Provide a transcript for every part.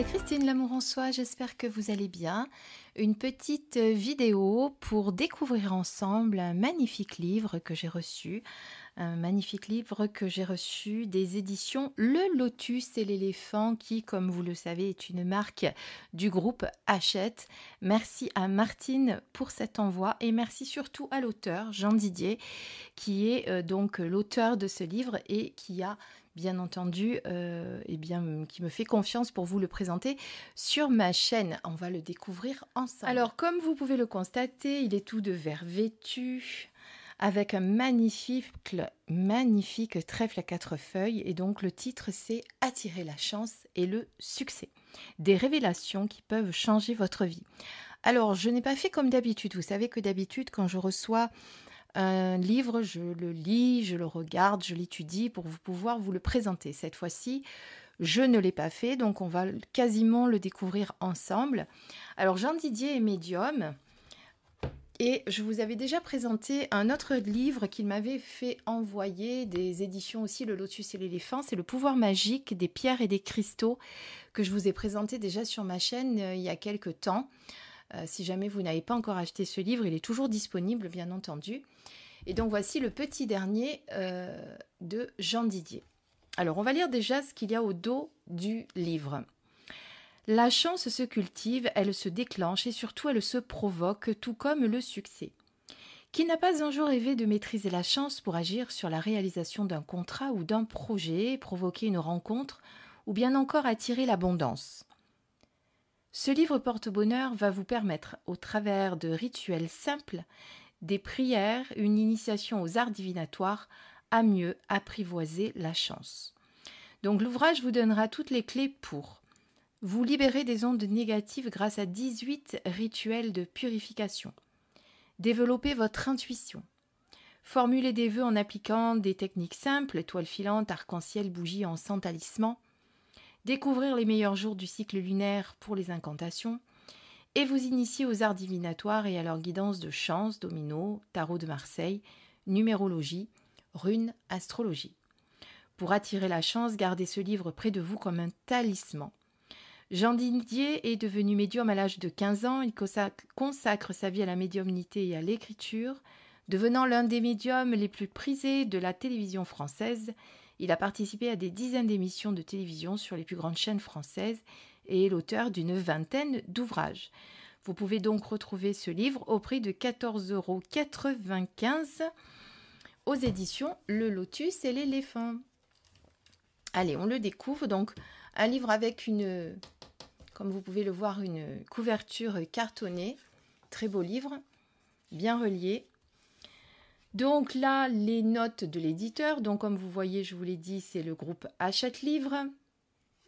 c'est Christine Lamour en soi, j'espère que vous allez bien. Une petite euh, vidéo pour découvrir ensemble un magnifique livre que j'ai reçu un magnifique livre que j'ai reçu des éditions Le Lotus et l'éléphant qui, comme vous le savez, est une marque du groupe Hachette. Merci à Martine pour cet envoi et merci surtout à l'auteur, Jean Didier, qui est euh, donc l'auteur de ce livre et qui a bien entendu, euh, et bien, qui me fait confiance pour vous le présenter sur ma chaîne. On va le découvrir ensemble. Alors, comme vous pouvez le constater, il est tout de vert vêtu, avec un magnifique, trèfle à quatre feuilles. Et donc, le titre, c'est Attirer la chance et le succès. Des révélations qui peuvent changer votre vie. Alors, je n'ai pas fait comme d'habitude. Vous savez que d'habitude, quand je reçois un livre, je le lis, je le regarde, je l'étudie pour pouvoir vous le présenter. Cette fois-ci, je ne l'ai pas fait, donc on va quasiment le découvrir ensemble. Alors Jean Didier est médium. Et je vous avais déjà présenté un autre livre qu'il m'avait fait envoyer, des éditions aussi, Le Lotus et l'éléphant, c'est Le pouvoir magique des pierres et des cristaux, que je vous ai présenté déjà sur ma chaîne euh, il y a quelques temps. Euh, si jamais vous n'avez pas encore acheté ce livre, il est toujours disponible, bien entendu. Et donc voici le petit dernier euh, de Jean Didier. Alors on va lire déjà ce qu'il y a au dos du livre. La chance se cultive, elle se déclenche et surtout elle se provoque, tout comme le succès. Qui n'a pas un jour rêvé de maîtriser la chance pour agir sur la réalisation d'un contrat ou d'un projet, provoquer une rencontre, ou bien encore attirer l'abondance? Ce livre porte-bonheur va vous permettre, au travers de rituels simples, des prières, une initiation aux arts divinatoires, à mieux apprivoiser la chance. Donc l'ouvrage vous donnera toutes les clés pour vous libérer des ondes négatives grâce à 18 rituels de purification, développer votre intuition, formuler des vœux en appliquant des techniques simples, étoiles filantes, arc-en-ciel, bougies, encens, talismans, découvrir les meilleurs jours du cycle lunaire pour les incantations, et vous initier aux arts divinatoires et à leur guidance de chance, domino, tarot de Marseille, numérologie, runes, astrologie. Pour attirer la chance, gardez ce livre près de vous comme un talisman. Jean Didier est devenu médium à l'âge de 15 ans. Il consacre sa vie à la médiumnité et à l'écriture, devenant l'un des médiums les plus prisés de la télévision française il a participé à des dizaines d'émissions de télévision sur les plus grandes chaînes françaises et est l'auteur d'une vingtaine d'ouvrages. Vous pouvez donc retrouver ce livre au prix de 14,95 euros aux éditions Le Lotus et l'éléphant. Allez, on le découvre. Donc, un livre avec une, comme vous pouvez le voir, une couverture cartonnée. Très beau livre, bien relié. Donc là, les notes de l'éditeur. Donc comme vous voyez, je vous l'ai dit, c'est le groupe Hachette Livre,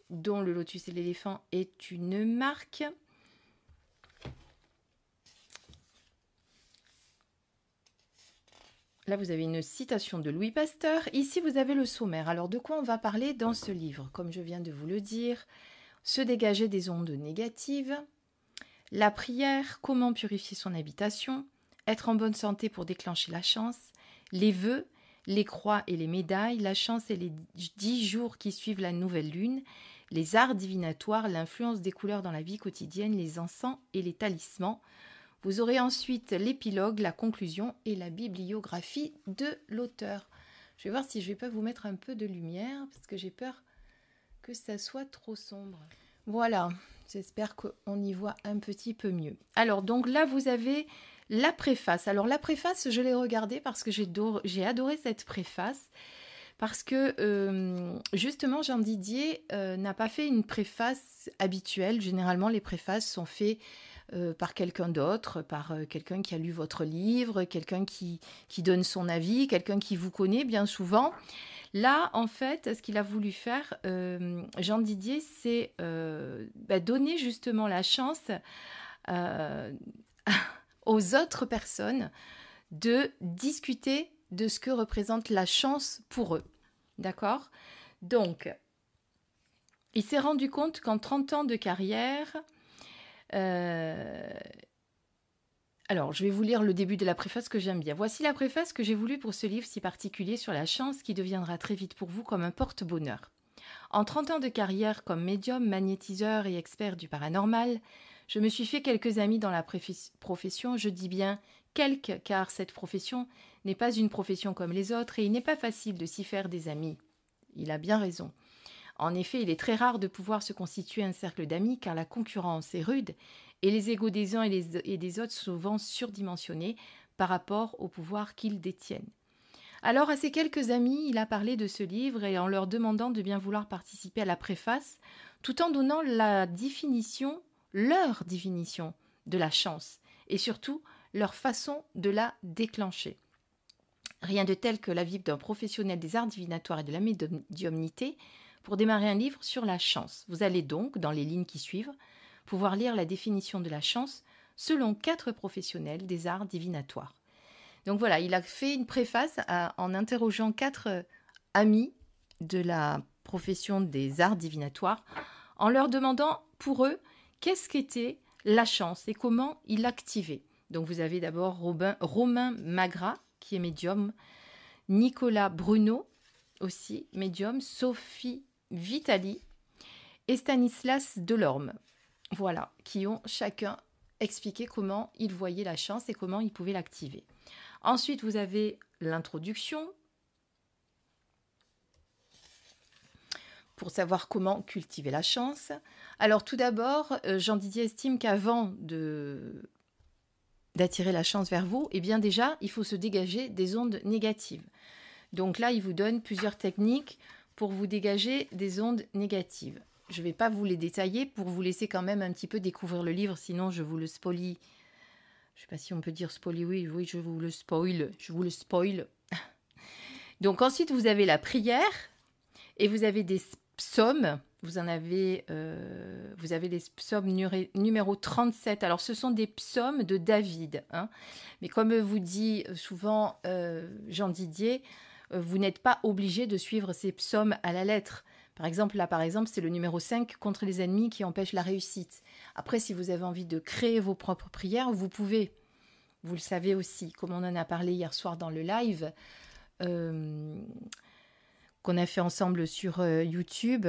dont le Lotus et l'éléphant est une marque. Là, vous avez une citation de Louis Pasteur. Ici, vous avez le sommaire. Alors, de quoi on va parler dans ce livre? Comme je viens de vous le dire, se dégager des ondes négatives, la prière, comment purifier son habitation, être en bonne santé pour déclencher la chance, les vœux, les croix et les médailles, la chance et les dix jours qui suivent la nouvelle lune, les arts divinatoires, l'influence des couleurs dans la vie quotidienne, les encens et les talismans. Vous aurez ensuite l'épilogue, la conclusion et la bibliographie de l'auteur. Je vais voir si je vais pas vous mettre un peu de lumière parce que j'ai peur que ça soit trop sombre. Voilà, j'espère qu'on y voit un petit peu mieux. Alors donc là vous avez la préface. Alors la préface, je l'ai regardée parce que j'ai adoré cette préface. Parce que euh, justement, Jean Didier euh, n'a pas fait une préface habituelle. Généralement, les préfaces sont faites euh, par quelqu'un d'autre, par quelqu'un qui a lu votre livre, quelqu'un qui, qui donne son avis, quelqu'un qui vous connaît bien souvent. Là, en fait, ce qu'il a voulu faire, Jean Didier, c'est bah, donner justement la chance aux autres personnes de discuter de ce que représente la chance pour eux. D'accord? Donc, il s'est rendu compte qu'en 30 ans de carrière, euh, alors je vais vous lire le début de la préface que j'aime bien. Voici la préface que j'ai voulu pour ce livre si particulier sur la chance qui deviendra très vite pour vous comme un porte-bonheur. En 30 ans de carrière comme médium, magnétiseur et expert du paranormal, je me suis fait quelques amis dans la profession, je dis bien quelques, car cette profession n'est pas une profession comme les autres et il n'est pas facile de s'y faire des amis. Il a bien raison. En effet, il est très rare de pouvoir se constituer un cercle d'amis car la concurrence est rude et les égaux des uns et, des autres souvent surdimensionnés par rapport au pouvoir qu'ils détiennent. Alors à ses quelques amis, il a parlé de ce livre et en leur demandant de bien vouloir participer à la préface, tout en donnant la définition, leur définition de la chance, et surtout leur façon de la déclencher. Rien de tel que la vie d'un professionnel des arts divinatoires et de la médiumnité pour démarrer un livre sur la chance. Vous allez donc, dans les lignes qui suivent, pouvoir lire la définition de la chance selon quatre professionnels des arts divinatoires. Donc voilà, il a fait une préface en interrogeant quatre euh, amis de la profession des arts divinatoires, en leur demandant pour eux qu'est-ce qu'était la chance et comment il l'activait. Donc vous avez d'abord Romain Magra, qui est médium, Nicolas Bruno, aussi médium, Sophie Vitali et Stanislas Delorme. Voilà, qui ont chacun expliqué comment ils voyaient la chance et comment ils pouvaient l'activer. Ensuite, vous avez l'introduction pour savoir comment cultiver la chance. Alors tout d'abord, euh, Jean Didier estime qu'avant de d'attirer la chance vers vous, eh bien déjà, il faut se dégager des ondes négatives. Donc là, il vous donne plusieurs techniques pour vous dégager des ondes négatives. Je ne vais pas vous les détailler pour vous laisser quand même un petit peu découvrir le livre, sinon je vous le spoilie. Je ne sais pas si on peut dire spoiler, oui, oui, je vous le spoil, je vous le spoil. Donc ensuite, vous avez la prière et vous avez des psaumes. Vous en avez, euh, vous avez les psaumes numéro 37. Alors, ce sont des psaumes de David. Hein. Mais comme vous dit souvent euh, Jean Didier, vous n'êtes pas obligé de suivre ces psaumes à la lettre. Par exemple, là, par exemple, c'est le numéro 5 contre les ennemis qui empêchent la réussite. Après, si vous avez envie de créer vos propres prières, vous pouvez. Vous le savez aussi, comme on en a parlé hier soir dans le live euh, qu'on a fait ensemble sur euh, YouTube,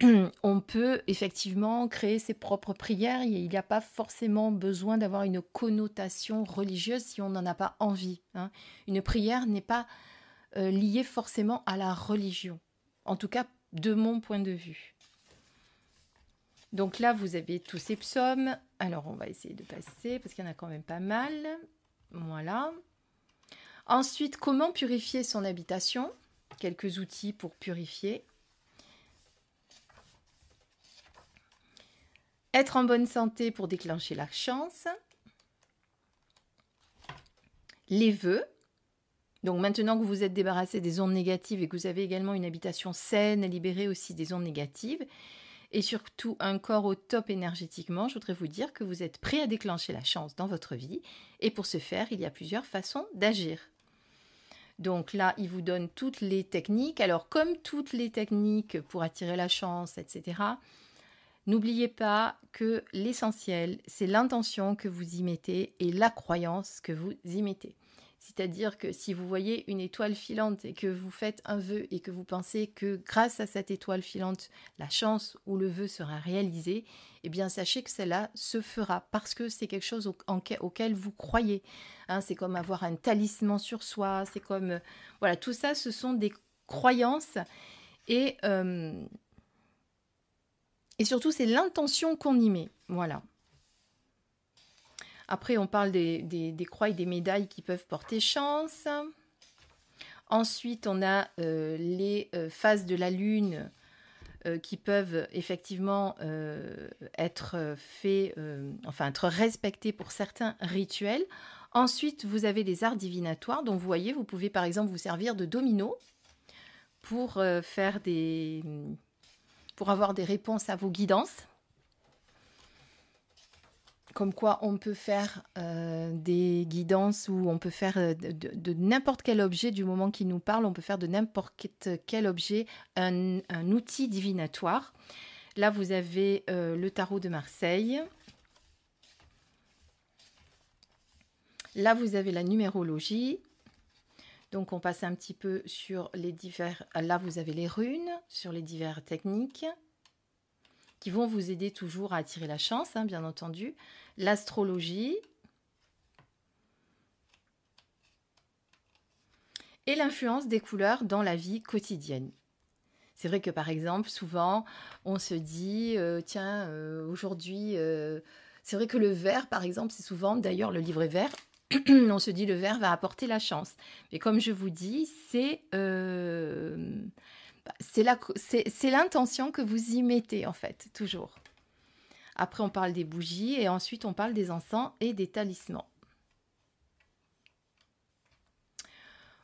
on peut effectivement créer ses propres prières. Il n'y a pas forcément besoin d'avoir une connotation religieuse si on n'en a pas envie. Hein. Une prière n'est pas euh, lié forcément à la religion. En tout cas, de mon point de vue. Donc là, vous avez tous ces psaumes. Alors, on va essayer de passer parce qu'il y en a quand même pas mal. Voilà. Ensuite, comment purifier son habitation? Quelques outils pour purifier. Être en bonne santé pour déclencher la chance. Les vœux. Donc maintenant que vous êtes débarrassé des ondes négatives et que vous avez également une habitation saine, libérée aussi des ondes négatives, et surtout un corps au top énergétiquement, je voudrais vous dire que vous êtes prêt à déclencher la chance dans votre vie. Et pour ce faire, il y a plusieurs façons d'agir. Donc là, il vous donne toutes les techniques. Alors comme toutes les techniques pour attirer la chance, etc., n'oubliez pas que l'essentiel, c'est l'intention que vous y mettez et la croyance que vous y mettez. C'est-à-dire que si vous voyez une étoile filante et que vous faites un vœu et que vous pensez que grâce à cette étoile filante, la chance ou le vœu sera réalisé, eh bien sachez que cela se fera parce que c'est quelque chose auquel vous croyez. Hein, c'est comme avoir un talisman sur soi, c'est comme... Euh, voilà, tout ça, ce sont des croyances et... Euh, et surtout, c'est l'intention qu'on y met. Voilà. Après, on parle des, croix et des médailles qui peuvent porter chance. Ensuite, on a euh, les euh, phases de la lune euh, qui peuvent effectivement être enfin être respectées pour certains rituels. Ensuite, vous avez les arts divinatoires. Donc, vous voyez, vous pouvez par exemple vous servir de domino pour faire des, pour avoir des réponses à vos guidances comme quoi on peut faire euh, des guidances ou on peut faire euh, de, n'importe quel objet du moment qu'il nous parle, on peut faire de n'importe quel objet un, outil divinatoire. Là, vous avez euh, le tarot de Marseille. Là, vous avez la numérologie. Donc on passe un petit peu sur les divers... Là, vous avez les runes, sur les diverses techniques qui vont vous aider toujours à attirer la chance, hein, bien entendu. L'astrologie. Et l'influence des couleurs dans la vie quotidienne. C'est vrai que par exemple, souvent, on se dit, euh, tiens, euh, aujourd'hui, euh, c'est vrai que le vert, par exemple, c'est souvent, d'ailleurs, le livret vert, on se dit le vert va apporter la chance. Mais comme je vous dis, c'est c'est l'intention que vous y mettez, en fait, toujours. Après, on parle des bougies et ensuite, on parle des encens et des talismans.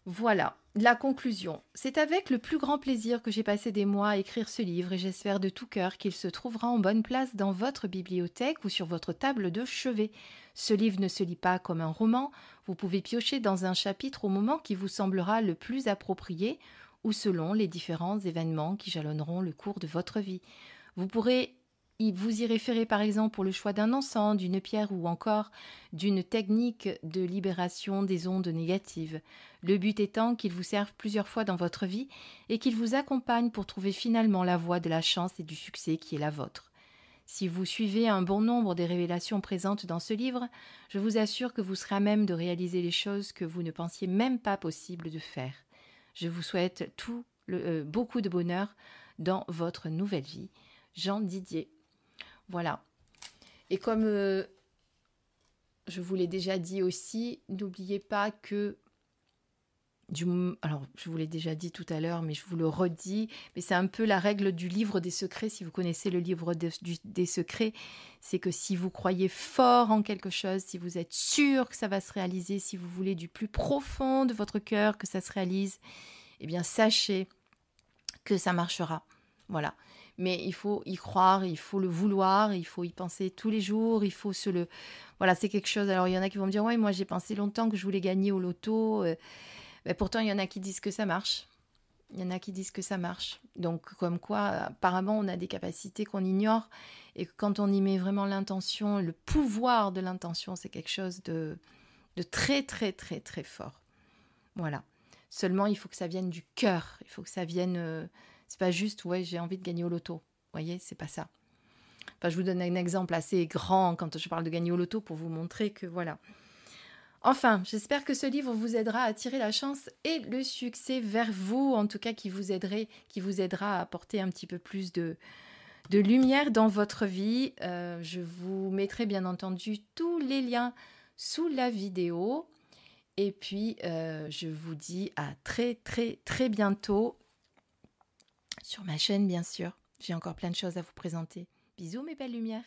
Voilà, la conclusion. C'est avec le plus grand plaisir que j'ai passé des mois à écrire ce livre et j'espère de tout cœur qu'il se trouvera en bonne place dans votre bibliothèque ou sur votre table de chevet. Ce livre ne se lit pas comme un roman, vous pouvez piocher dans un chapitre au moment qui vous semblera le plus approprié ou selon les différents événements qui jalonneront le cours de votre vie. Vous pourrez vous y référer par exemple pour le choix d'un encens, d'une pierre ou encore d'une technique de libération des ondes négatives. Le but étant qu'il vous serve plusieurs fois dans votre vie et qu'il vous accompagne pour trouver finalement la voie de la chance et du succès qui est la vôtre. Si vous suivez un bon nombre des révélations présentes dans ce livre, je vous assure que vous serez à même de réaliser les choses que vous ne pensiez même pas possible de faire. Je vous souhaite tout euh, beaucoup de bonheur dans votre nouvelle vie. Jean Didier. Voilà. Et comme euh, je vous l'ai déjà dit aussi, n'oubliez pas que alors je vous l'ai déjà dit tout à l'heure, mais je vous le redis, mais c'est un peu la règle du livre des secrets. Si vous connaissez le livre des secrets, c'est que si vous croyez fort en quelque chose, si vous êtes sûr que ça va se réaliser, si vous voulez du plus profond de votre cœur que ça se réalise, eh bien sachez que ça marchera. Voilà mais il faut y croire, il faut le vouloir, il faut y penser tous les jours, il faut se le... Voilà, c'est quelque chose. Alors, il y en a qui vont me dire, ouais, moi j'ai pensé longtemps que je voulais gagner au loto. Euh, mais pourtant, il y en a qui disent que ça marche. Il y en a qui disent que ça marche. Donc, comme quoi, apparemment, on a des capacités qu'on ignore. Et quand on y met vraiment l'intention, le pouvoir de l'intention, c'est quelque chose de, de très, très, très, très fort. Voilà. Seulement, il faut que ça vienne du cœur. Il faut que ça vienne... Euh, c'est pas juste, ouais, j'ai envie de gagner au loto. Vous voyez, c'est pas ça. Enfin, je vous donne un exemple assez grand quand je parle de gagner au loto pour vous montrer que voilà. Enfin, j'espère que ce livre vous aidera à tirer la chance et le succès vers vous, en tout cas qui vous aiderait, qui vous aidera à apporter un petit peu plus de, lumière dans votre vie. Euh, je vous mettrai bien entendu tous les liens sous la vidéo. Et puis, euh, je vous dis à très très très bientôt sur ma chaîne, bien sûr. J'ai encore plein de choses à vous présenter. Bisous mes belles lumières.